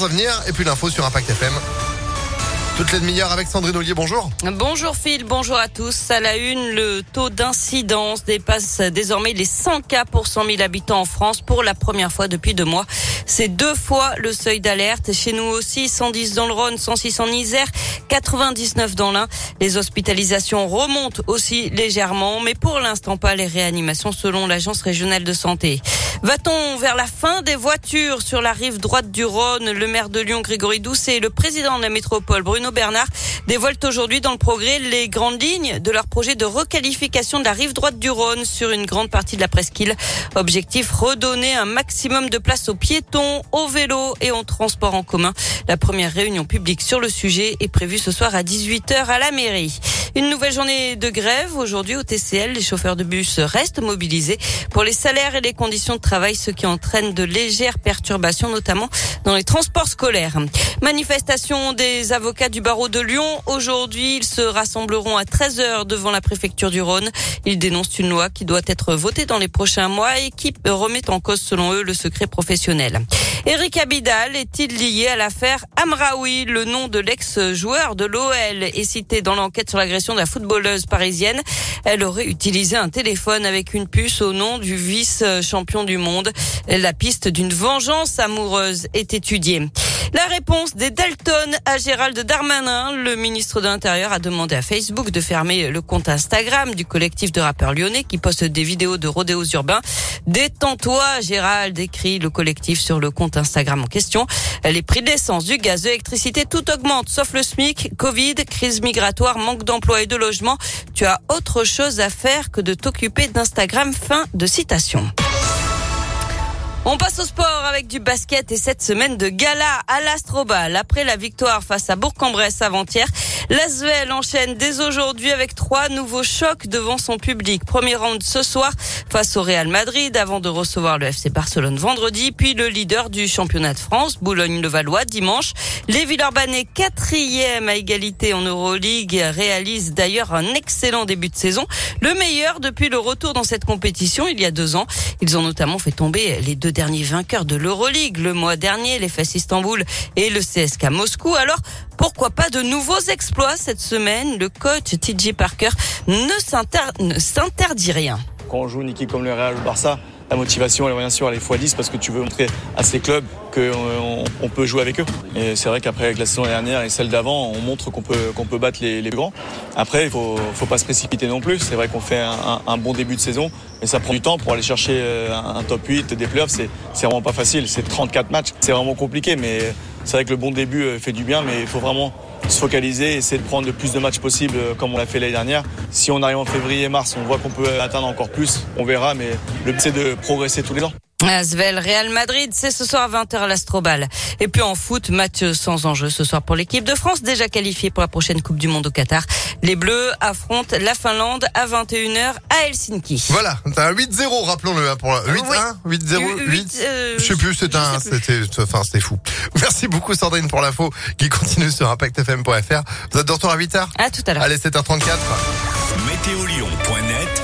à venir et puis l'info sur Impact FM. Demi-heures avec Sandrine bonjour. Bonjour Phil, bonjour à tous. À la une, le taux d'incidence dépasse désormais les 100 cas pour 100 000 habitants en France pour la première fois depuis deux mois. C'est deux fois le seuil d'alerte. Chez nous aussi, 110 dans le Rhône, 106 en Isère, 99 dans l'Ain. Les hospitalisations remontent aussi légèrement, mais pour l'instant pas les réanimations selon l'Agence régionale de santé. Va-t-on vers la fin des voitures sur la rive droite du Rhône? Le maire de Lyon, Grégory Doucet, et le président de la métropole, Bruno Bernard, dévoilent aujourd'hui dans le progrès les grandes lignes de leur projet de requalification de la rive droite du Rhône sur une grande partie de la presqu'île. Objectif, redonner un maximum de place aux piétons, aux vélos et aux transports en commun. La première réunion publique sur le sujet est prévue ce soir à 18h à la mairie. Une nouvelle journée de grève aujourd'hui au TCL. Les chauffeurs de bus restent mobilisés pour les salaires et les conditions de travail, ce qui entraîne de légères perturbations, notamment dans les transports scolaires. Manifestation des avocats du barreau de Lyon. Aujourd'hui, ils se rassembleront à 13h devant la préfecture du Rhône. Ils dénoncent une loi qui doit être votée dans les prochains mois et qui remet en cause, selon eux, le secret professionnel. Eric Abidal est-il lié à l'affaire Amraoui Le nom de l'ex-joueur de l'OL est cité dans l'enquête sur l'agression de la footballeuse parisienne? Elle aurait utilisé un téléphone avec une puce au nom du vice-champion du monde. La piste d'une vengeance amoureuse est étudiée. La réponse des Dalton à Gérald Darmanin. Le ministre de l'Intérieur a demandé à Facebook de fermer le compte Instagram du collectif de rappeurs lyonnais qui poste des vidéos de rodéos urbains. Détends-toi, Gérald, écrit le collectif sur le compte Instagram en question. Les prix de l'essence, du gaz, de l'électricité, tout augmente, sauf le SMIC, Covid, crise migratoire, manque d'emploi et de logement. Tu as autre chose à faire que de t'occuper d'Instagram. Fin de citation. On passe au sport avec du basket et cette semaine de gala à l'Astrobal. Après la victoire face à Bourg-en-Bresse avant-hier, l'Asvel enchaîne dès aujourd'hui avec trois nouveaux chocs devant son public. Premier round ce soir face au Real Madrid avant de recevoir le FC Barcelone vendredi, puis le leader du championnat de France, Boulogne-le-Valois, dimanche. Les Villeurbanais, quatrième à égalité en Euroleague, réalisent d'ailleurs un excellent début de saison, le meilleur depuis le retour dans cette compétition il y a deux ans. Ils ont notamment fait tomber les deux derniers vainqueurs de l'Euroleague le mois dernier, les FES Istanbul et le CSK Moscou. Alors, pourquoi pas de nouveaux exploits cette semaine Le coach TJ Parker ne s'interdit rien. Quand on joue une équipe comme le Real ou le Barça, la motivation, elle bien sûr, elle est x10 parce que tu veux montrer à ces clubs qu'on on peut jouer avec eux. Et c'est vrai qu'après, avec la saison dernière et celle d'avant, on montre qu'on peut, battre les, les grands. Après, il faut, faut pas se précipiter non plus. C'est vrai qu'on fait un, un, bon début de saison, mais ça prend du temps pour aller chercher euh, un, top 8, des playoffs. C'est, c'est vraiment pas facile. C'est 34 matchs. C'est vraiment compliqué, mais c'est vrai que le bon début euh, fait du bien, mais il faut vraiment se focaliser, essayer de prendre le plus de matchs possible euh, comme on l'a fait l'année dernière. Si on arrive en février-mars, on voit qu'on peut atteindre encore plus, on verra, mais le but c'est de progresser tous les ans. Asvel Real Madrid, c'est ce soir à 20h à l'Astrobal. Et puis en foot, match sans enjeu ce soir pour l'équipe de France, déjà qualifiée pour la prochaine Coupe du Monde au Qatar. Les Bleus affrontent la Finlande à 21h à Helsinki. Voilà, t'as un 8-0, rappelons-le, hein, pour 8-1, 8-0, 8, je sais plus, c'est un, c'était, enfin, c'était fou. Merci beaucoup Sandrine pour l'info qui continue sur impactfm.fr. Vous êtes de retour à 8h? À tout à l'heure. Allez, 7h34. Météolion.net